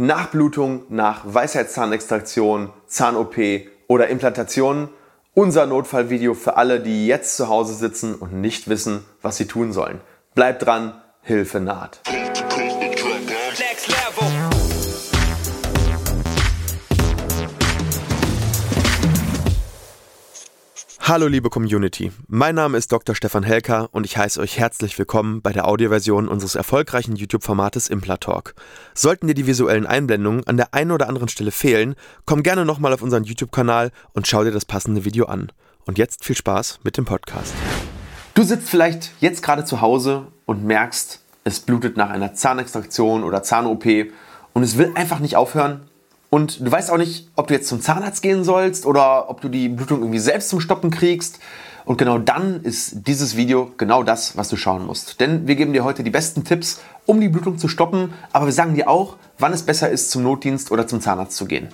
Nachblutung nach Weisheitszahnextraktion, Zahn-OP oder Implantation. Unser Notfallvideo für alle, die jetzt zu Hause sitzen und nicht wissen, was sie tun sollen. Bleibt dran, Hilfe naht. Hallo liebe Community, mein Name ist Dr. Stefan Helker und ich heiße euch herzlich willkommen bei der Audioversion unseres erfolgreichen YouTube-Formates Implatalk. Sollten dir die visuellen Einblendungen an der einen oder anderen Stelle fehlen, komm gerne nochmal auf unseren YouTube-Kanal und schau dir das passende Video an. Und jetzt viel Spaß mit dem Podcast. Du sitzt vielleicht jetzt gerade zu Hause und merkst, es blutet nach einer Zahnextraktion oder Zahn-OP und es will einfach nicht aufhören und du weißt auch nicht, ob du jetzt zum Zahnarzt gehen sollst oder ob du die Blutung irgendwie selbst zum Stoppen kriegst. Und genau dann ist dieses Video genau das, was du schauen musst. Denn wir geben dir heute die besten Tipps, um die Blutung zu stoppen, aber wir sagen dir auch, wann es besser ist, zum Notdienst oder zum Zahnarzt zu gehen.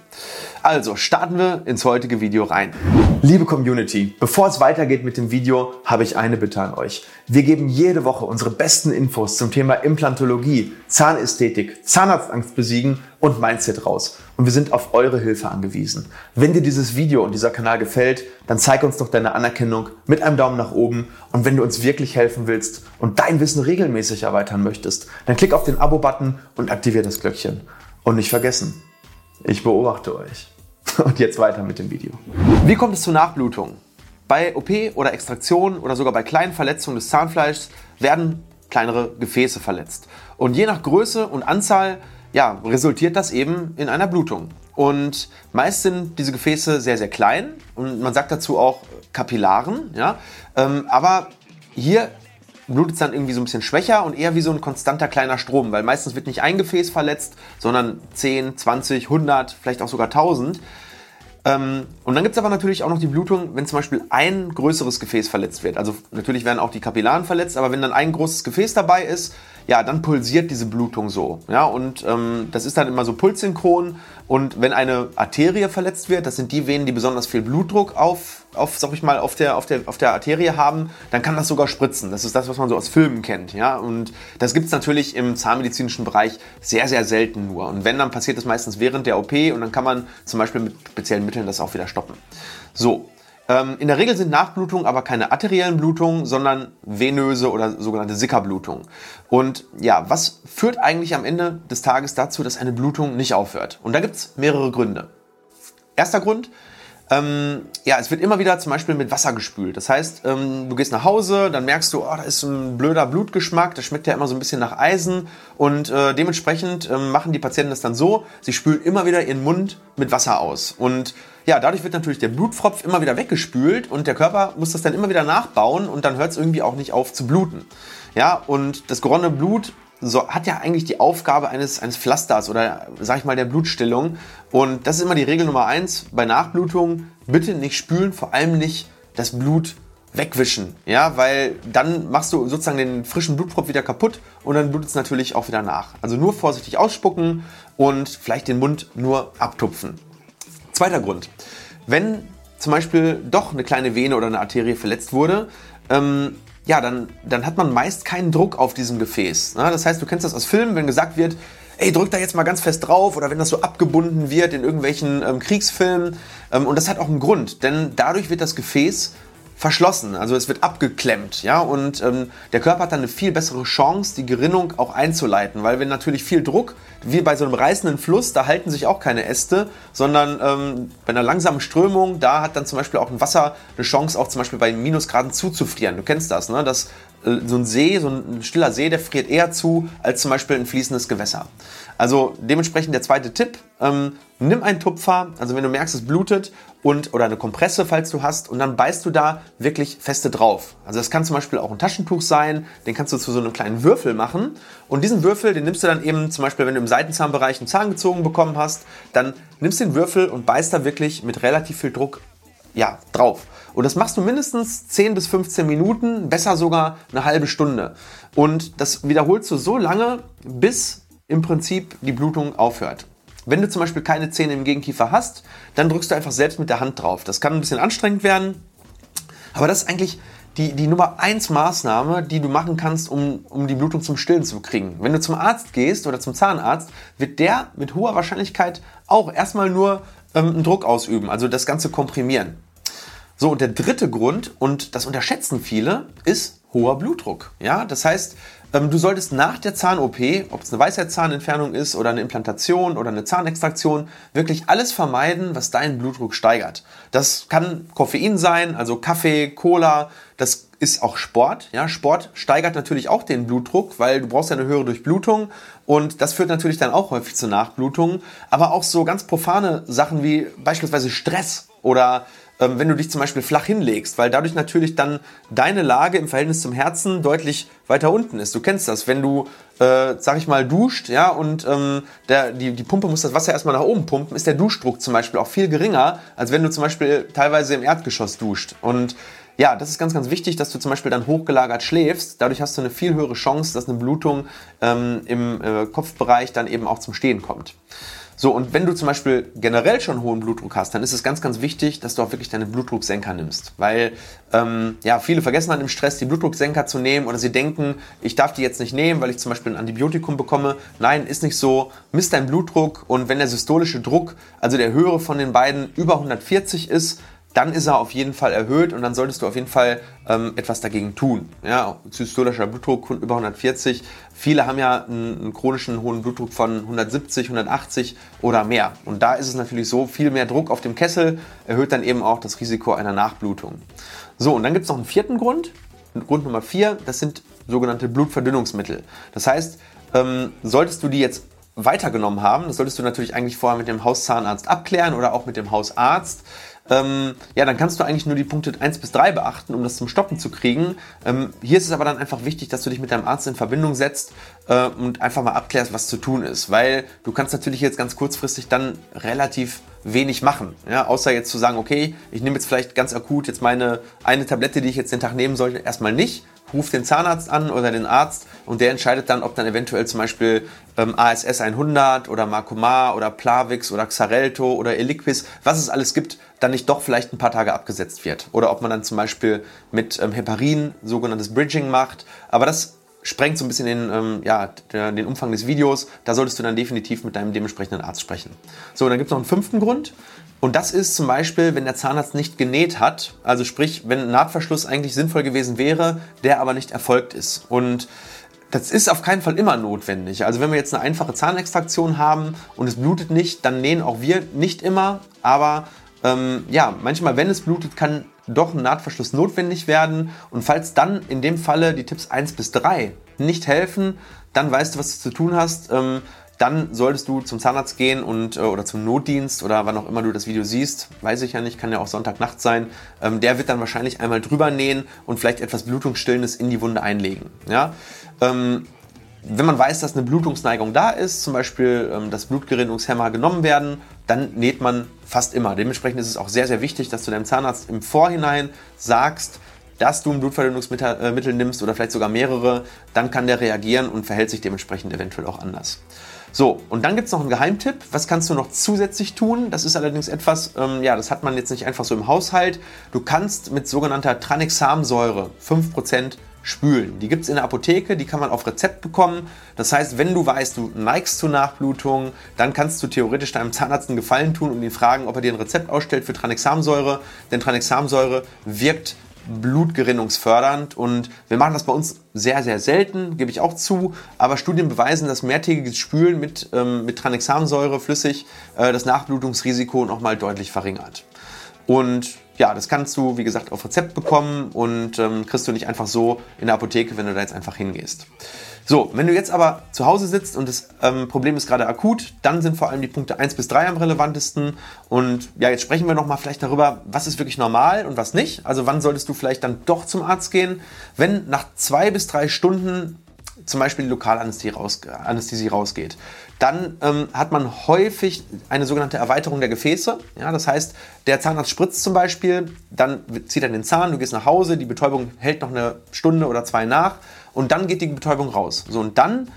Also starten wir ins heutige Video rein. Liebe Community, bevor es weitergeht mit dem Video, habe ich eine Bitte an euch. Wir geben jede Woche unsere besten Infos zum Thema Implantologie, Zahnästhetik, Zahnarztangst besiegen und Mindset raus. Und wir sind auf eure Hilfe angewiesen. Wenn dir dieses Video und dieser Kanal gefällt, dann zeig uns doch deine Anerkennung mit einem Daumen nach oben. Und wenn du uns wirklich helfen willst und dein Wissen regelmäßig erweitern möchtest, dann klick auf den Abo-Button und aktiviere das Glöckchen. Und nicht vergessen, ich beobachte euch. Und jetzt weiter mit dem Video. Wie kommt es zur Nachblutung? Bei OP oder Extraktion oder sogar bei kleinen Verletzungen des Zahnfleischs werden kleinere Gefäße verletzt. Und je nach Größe und Anzahl ja, resultiert das eben in einer Blutung. Und meist sind diese Gefäße sehr, sehr klein und man sagt dazu auch Kapillaren. Ja? Ähm, aber hier blutet es dann irgendwie so ein bisschen schwächer und eher wie so ein konstanter kleiner Strom, weil meistens wird nicht ein Gefäß verletzt, sondern 10, 20, 100, vielleicht auch sogar 1000. Ähm, und dann gibt es aber natürlich auch noch die Blutung, wenn zum Beispiel ein größeres Gefäß verletzt wird. Also natürlich werden auch die Kapillaren verletzt, aber wenn dann ein großes Gefäß dabei ist, ja, dann pulsiert diese Blutung so. Ja, und ähm, das ist dann immer so pulssynchron. Und wenn eine Arterie verletzt wird, das sind die Venen, die besonders viel Blutdruck auf, auf sag ich mal, auf der, auf, der, auf der Arterie haben, dann kann das sogar spritzen. Das ist das, was man so aus Filmen kennt. Ja? Und das gibt es natürlich im zahnmedizinischen Bereich sehr, sehr selten nur. Und wenn, dann passiert das meistens während der OP und dann kann man zum Beispiel mit speziellen Mitteln das auch wieder stoppen. So, ähm, in der Regel sind Nachblutungen aber keine arteriellen Blutungen, sondern venöse oder sogenannte Sickerblutungen. Und ja, was führt eigentlich am Ende des Tages dazu, dass eine Blutung nicht aufhört? Und da gibt es mehrere Gründe. Erster Grund, ähm, ja, es wird immer wieder zum Beispiel mit Wasser gespült. Das heißt, ähm, du gehst nach Hause, dann merkst du, oh, da ist ein blöder Blutgeschmack, das schmeckt ja immer so ein bisschen nach Eisen. Und äh, dementsprechend ähm, machen die Patienten das dann so, sie spülen immer wieder ihren Mund mit Wasser aus. Und ja, dadurch wird natürlich der Blutfropf immer wieder weggespült und der Körper muss das dann immer wieder nachbauen und dann hört es irgendwie auch nicht auf zu bluten. Ja, und das geronnene Blut so, hat ja eigentlich die Aufgabe eines, eines Pflasters oder sag ich mal der Blutstillung. Und das ist immer die Regel Nummer eins bei Nachblutung. Bitte nicht spülen, vor allem nicht das Blut wegwischen. Ja, weil dann machst du sozusagen den frischen Blutpropf wieder kaputt und dann blutet es natürlich auch wieder nach. Also nur vorsichtig ausspucken und vielleicht den Mund nur abtupfen. Zweiter Grund. Wenn zum Beispiel doch eine kleine Vene oder eine Arterie verletzt wurde, ähm, ja, dann, dann hat man meist keinen Druck auf diesem Gefäß. Ne? Das heißt, du kennst das aus Filmen, wenn gesagt wird, ey, drück da jetzt mal ganz fest drauf oder wenn das so abgebunden wird in irgendwelchen ähm, Kriegsfilmen. Ähm, und das hat auch einen Grund, denn dadurch wird das Gefäß verschlossen, also es wird abgeklemmt, ja, und ähm, der Körper hat dann eine viel bessere Chance, die Gerinnung auch einzuleiten, weil wenn natürlich viel Druck, wie bei so einem reißenden Fluss, da halten sich auch keine Äste, sondern ähm, bei einer langsamen Strömung, da hat dann zum Beispiel auch ein Wasser eine Chance, auch zum Beispiel bei Minusgraden zuzufrieren. Du kennst das, ne? dass so ein See, so ein stiller See, der friert eher zu als zum Beispiel ein fließendes Gewässer. Also dementsprechend der zweite Tipp, ähm, nimm einen Tupfer, also wenn du merkst, es blutet und oder eine Kompresse, falls du hast, und dann beißt du da wirklich feste drauf. Also das kann zum Beispiel auch ein Taschentuch sein, den kannst du zu so einem kleinen Würfel machen und diesen Würfel, den nimmst du dann eben zum Beispiel, wenn du im Seitenzahnbereich einen Zahn gezogen bekommen hast, dann nimmst du den Würfel und beißt da wirklich mit relativ viel Druck ja, drauf. Und das machst du mindestens 10 bis 15 Minuten, besser sogar eine halbe Stunde. Und das wiederholst du so lange, bis im Prinzip die Blutung aufhört. Wenn du zum Beispiel keine Zähne im Gegenkiefer hast, dann drückst du einfach selbst mit der Hand drauf. Das kann ein bisschen anstrengend werden, aber das ist eigentlich die, die Nummer 1 Maßnahme, die du machen kannst, um, um die Blutung zum Stillen zu kriegen. Wenn du zum Arzt gehst oder zum Zahnarzt, wird der mit hoher Wahrscheinlichkeit auch erstmal nur ähm, einen Druck ausüben, also das Ganze komprimieren. So, und der dritte Grund, und das unterschätzen viele, ist hoher Blutdruck. Ja, das heißt, ähm, du solltest nach der Zahn-OP, ob es eine Weisheitszahnentfernung ist oder eine Implantation oder eine Zahnextraktion, wirklich alles vermeiden, was deinen Blutdruck steigert. Das kann Koffein sein, also Kaffee, Cola, das ist auch Sport. Ja, Sport steigert natürlich auch den Blutdruck, weil du brauchst ja eine höhere Durchblutung und das führt natürlich dann auch häufig zu Nachblutungen. Aber auch so ganz profane Sachen wie beispielsweise Stress oder wenn du dich zum Beispiel flach hinlegst, weil dadurch natürlich dann deine Lage im Verhältnis zum Herzen deutlich weiter unten ist. Du kennst das, wenn du, äh, sag ich mal, duscht, ja, und ähm, der, die, die Pumpe muss das Wasser erstmal nach oben pumpen, ist der Duschdruck zum Beispiel auch viel geringer, als wenn du zum Beispiel teilweise im Erdgeschoss duscht. Und ja, das ist ganz, ganz wichtig, dass du zum Beispiel dann hochgelagert schläfst. Dadurch hast du eine viel höhere Chance, dass eine Blutung ähm, im äh, Kopfbereich dann eben auch zum Stehen kommt. So, und wenn du zum Beispiel generell schon hohen Blutdruck hast, dann ist es ganz, ganz wichtig, dass du auch wirklich deine Blutdrucksenker nimmst. Weil ähm, ja, viele vergessen dann im Stress, die Blutdrucksenker zu nehmen oder sie denken, ich darf die jetzt nicht nehmen, weil ich zum Beispiel ein Antibiotikum bekomme. Nein, ist nicht so. Misst deinen Blutdruck und wenn der systolische Druck, also der höhere von den beiden, über 140 ist, dann ist er auf jeden Fall erhöht und dann solltest du auf jeden Fall ähm, etwas dagegen tun. Ja, systolischer Blutdruck über 140. Viele haben ja einen, chronischen hohen Blutdruck von 170, 180 oder mehr. Und da ist es natürlich so, viel mehr Druck auf dem Kessel erhöht dann eben auch das Risiko einer Nachblutung. So, und dann gibt es noch einen vierten Grund. Grund Nummer vier, das sind sogenannte Blutverdünnungsmittel. Das heißt, ähm, solltest du die jetzt weitergenommen haben, das solltest du natürlich eigentlich vorher mit dem Hauszahnarzt abklären oder auch mit dem Hausarzt ähm, ja, dann kannst du eigentlich nur die Punkte 1 bis 3 beachten, um das zum Stoppen zu kriegen. Ähm, hier ist es aber dann einfach wichtig, dass du dich mit deinem Arzt in Verbindung setzt äh, und einfach mal abklärst, was zu tun ist. Weil du kannst natürlich jetzt ganz kurzfristig dann relativ wenig machen. Ja, außer jetzt zu sagen, okay, ich nehme jetzt vielleicht ganz akut jetzt meine eine Tablette, die ich jetzt den Tag nehmen sollte, erstmal nicht ruft den Zahnarzt an oder den Arzt und der entscheidet dann, ob dann eventuell zum Beispiel ähm, ASS 100 oder Marcomar oder Plavix oder Xarelto oder Eliquis, was es alles gibt, dann nicht doch vielleicht ein paar Tage abgesetzt wird. Oder ob man dann zum Beispiel mit ähm, Heparin sogenanntes Bridging macht. Aber das sprengt so ein bisschen den, ähm, ja, den Umfang des Videos. Da solltest du dann definitiv mit deinem dementsprechenden Arzt sprechen. So, dann gibt es noch einen fünften Grund. Und das ist zum Beispiel, wenn der Zahnarzt nicht genäht hat, also sprich, wenn ein Nahtverschluss eigentlich sinnvoll gewesen wäre, der aber nicht erfolgt ist. Und das ist auf keinen Fall immer notwendig. Also wenn wir jetzt eine einfache Zahnextraktion haben und es blutet nicht, dann nähen auch wir nicht immer. Aber ähm, ja, manchmal, wenn es blutet, kann doch ein Nahtverschluss notwendig werden. Und falls dann in dem Falle die Tipps 1 bis 3 nicht helfen, dann weißt du, was du zu tun hast. Ähm, dann solltest du zum Zahnarzt gehen und, äh, oder zum Notdienst oder wann auch immer du das Video siehst, weiß ich ja nicht, kann ja auch Sonntagnacht sein. Ähm, der wird dann wahrscheinlich einmal drüber nähen und vielleicht etwas Blutungsstillendes in die Wunde einlegen. Ja? Ähm, wenn man weiß, dass eine Blutungsneigung da ist, zum Beispiel ähm, das Blutgerinnungshemmer genommen werden, dann näht man fast immer. Dementsprechend ist es auch sehr, sehr wichtig, dass du deinem Zahnarzt im Vorhinein sagst, dass du ein Blutverdünnungsmittel äh, nimmst oder vielleicht sogar mehrere, dann kann der reagieren und verhält sich dementsprechend eventuell auch anders. So, und dann gibt es noch einen Geheimtipp. Was kannst du noch zusätzlich tun? Das ist allerdings etwas, ähm, ja, das hat man jetzt nicht einfach so im Haushalt. Du kannst mit sogenannter Tranexamsäure 5% spülen. Die gibt es in der Apotheke, die kann man auf Rezept bekommen. Das heißt, wenn du weißt, du neigst zu Nachblutung, dann kannst du theoretisch deinem Zahnarzt einen Gefallen tun und ihn fragen, ob er dir ein Rezept ausstellt für Tranexamsäure. Denn Tranexamsäure wirkt blutgerinnungsfördernd und wir machen das bei uns sehr, sehr selten, gebe ich auch zu, aber Studien beweisen, dass mehrtägiges Spülen mit, ähm, mit Tranexamsäure flüssig äh, das Nachblutungsrisiko nochmal deutlich verringert. Und ja, das kannst du, wie gesagt, auf Rezept bekommen und ähm, kriegst du nicht einfach so in der Apotheke, wenn du da jetzt einfach hingehst. So, wenn du jetzt aber zu Hause sitzt und das ähm, Problem ist gerade akut, dann sind vor allem die Punkte 1 bis 3 am relevantesten. Und ja, jetzt sprechen wir nochmal vielleicht darüber, was ist wirklich normal und was nicht. Also wann solltest du vielleicht dann doch zum Arzt gehen, wenn nach zwei bis drei Stunden zum Beispiel die Lokalanästhesie raus, rausgeht. Dann ähm, hat man häufig eine sogenannte Erweiterung der Gefäße. Ja, das heißt, der Zahnarzt spritzt zum Beispiel, dann zieht er den Zahn, du gehst nach Hause, die Betäubung hält noch eine Stunde oder zwei nach und dann geht die Betäubung raus. So, und dann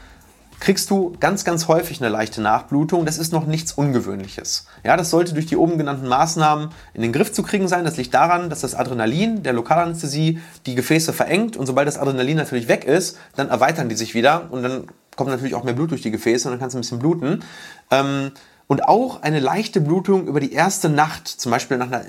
kriegst du ganz, ganz häufig eine leichte Nachblutung. Das ist noch nichts Ungewöhnliches. Ja, das sollte durch die oben genannten Maßnahmen in den Griff zu kriegen sein. Das liegt daran, dass das Adrenalin der Lokalanästhesie die Gefäße verengt und sobald das Adrenalin natürlich weg ist, dann erweitern die sich wieder und dann kommt natürlich auch mehr Blut durch die Gefäße und dann kannst du ein bisschen bluten. Ähm, und auch eine leichte Blutung über die erste Nacht, zum Beispiel nach einer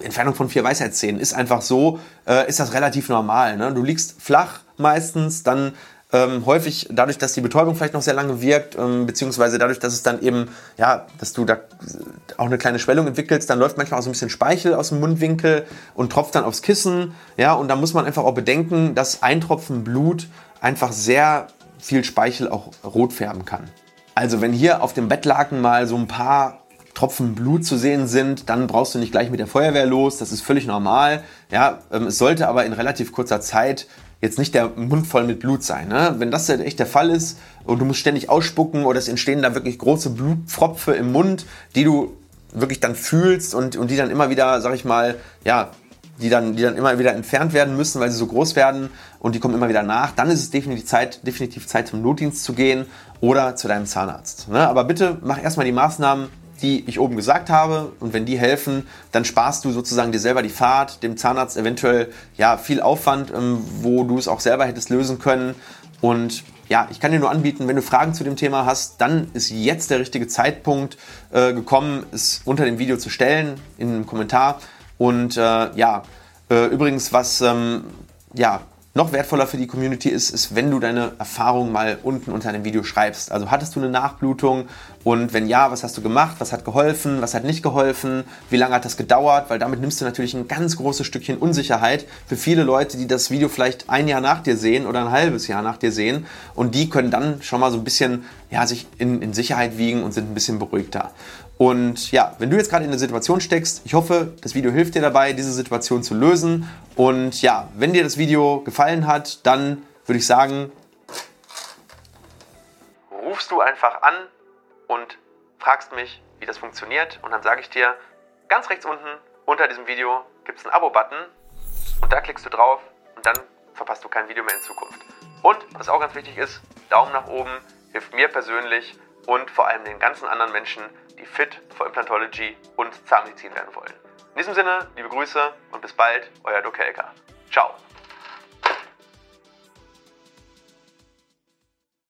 Entfernung von vier Weisheitszähnen, ist einfach so, äh, ist das relativ normal. Ne? Du liegst flach meistens, dann ähm, häufig dadurch, dass die Betäubung vielleicht noch sehr lange wirkt, ähm, beziehungsweise dadurch, dass es dann eben, ja, dass du da auch eine kleine Schwellung entwickelst, dann läuft manchmal auch so ein bisschen Speichel aus dem Mundwinkel und tropft dann aufs Kissen. Ja, und da muss man einfach auch bedenken, dass ein Tropfen Blut einfach sehr viel Speichel auch rot färben kann. Also wenn hier auf dem Bettlaken mal so ein paar Tropfen Blut zu sehen sind, dann brauchst du nicht gleich mit der Feuerwehr los. Das ist völlig normal. Ja, ähm, es sollte aber in relativ kurzer Zeit jetzt nicht der Mund voll mit Blut sein. Ne? Wenn das echt der Fall ist und du musst ständig ausspucken oder es entstehen da wirklich große Blutpfropfe im Mund, die du wirklich dann fühlst und, und die dann immer wieder, sag ich mal, ja, die dann, die dann immer wieder entfernt werden müssen, weil sie so groß werden und die kommen immer wieder nach, dann ist es definitiv Zeit, definitiv Zeit zum Notdienst zu gehen oder zu deinem Zahnarzt. Ne? Aber bitte mach erstmal die Maßnahmen, die ich oben gesagt habe. Und wenn die helfen, dann sparst du sozusagen dir selber die Fahrt, dem Zahnarzt eventuell ja viel Aufwand, ähm, wo du es auch selber hättest lösen können. Und ja, ich kann dir nur anbieten, wenn du Fragen zu dem Thema hast, dann ist jetzt der richtige Zeitpunkt äh, gekommen, es unter dem Video zu stellen, in einem Kommentar. Und äh, ja, äh, übrigens, was ähm, ja, noch wertvoller für die Community ist, ist, wenn du deine Erfahrung mal unten unter einem Video schreibst. Also hattest du eine Nachblutung? Und wenn ja, was hast du gemacht, was hat geholfen, was hat nicht geholfen, wie lange hat das gedauert, weil damit nimmst du natürlich ein ganz großes Stückchen Unsicherheit für viele Leute, die das Video vielleicht ein Jahr nach dir sehen oder ein halbes Jahr nach dir sehen. Und die können dann schon mal so ein bisschen ja, sich in, in Sicherheit wiegen und sind ein bisschen beruhigter. Und ja, wenn du jetzt gerade in der Situation steckst, ich hoffe, das Video hilft dir dabei, diese Situation zu lösen. Und ja, wenn dir das Video gefallen hat, dann würde ich sagen, rufst du einfach an und fragst mich, wie das funktioniert. Und dann sage ich dir, ganz rechts unten unter diesem Video gibt es einen Abo-Button und da klickst du drauf und dann verpasst du kein Video mehr in Zukunft. Und was auch ganz wichtig ist, Daumen nach oben hilft mir persönlich und vor allem den ganzen anderen Menschen, die fit for Implantology und Zahnmedizin werden wollen. In diesem Sinne, liebe Grüße und bis bald, euer Dokelka. Ciao.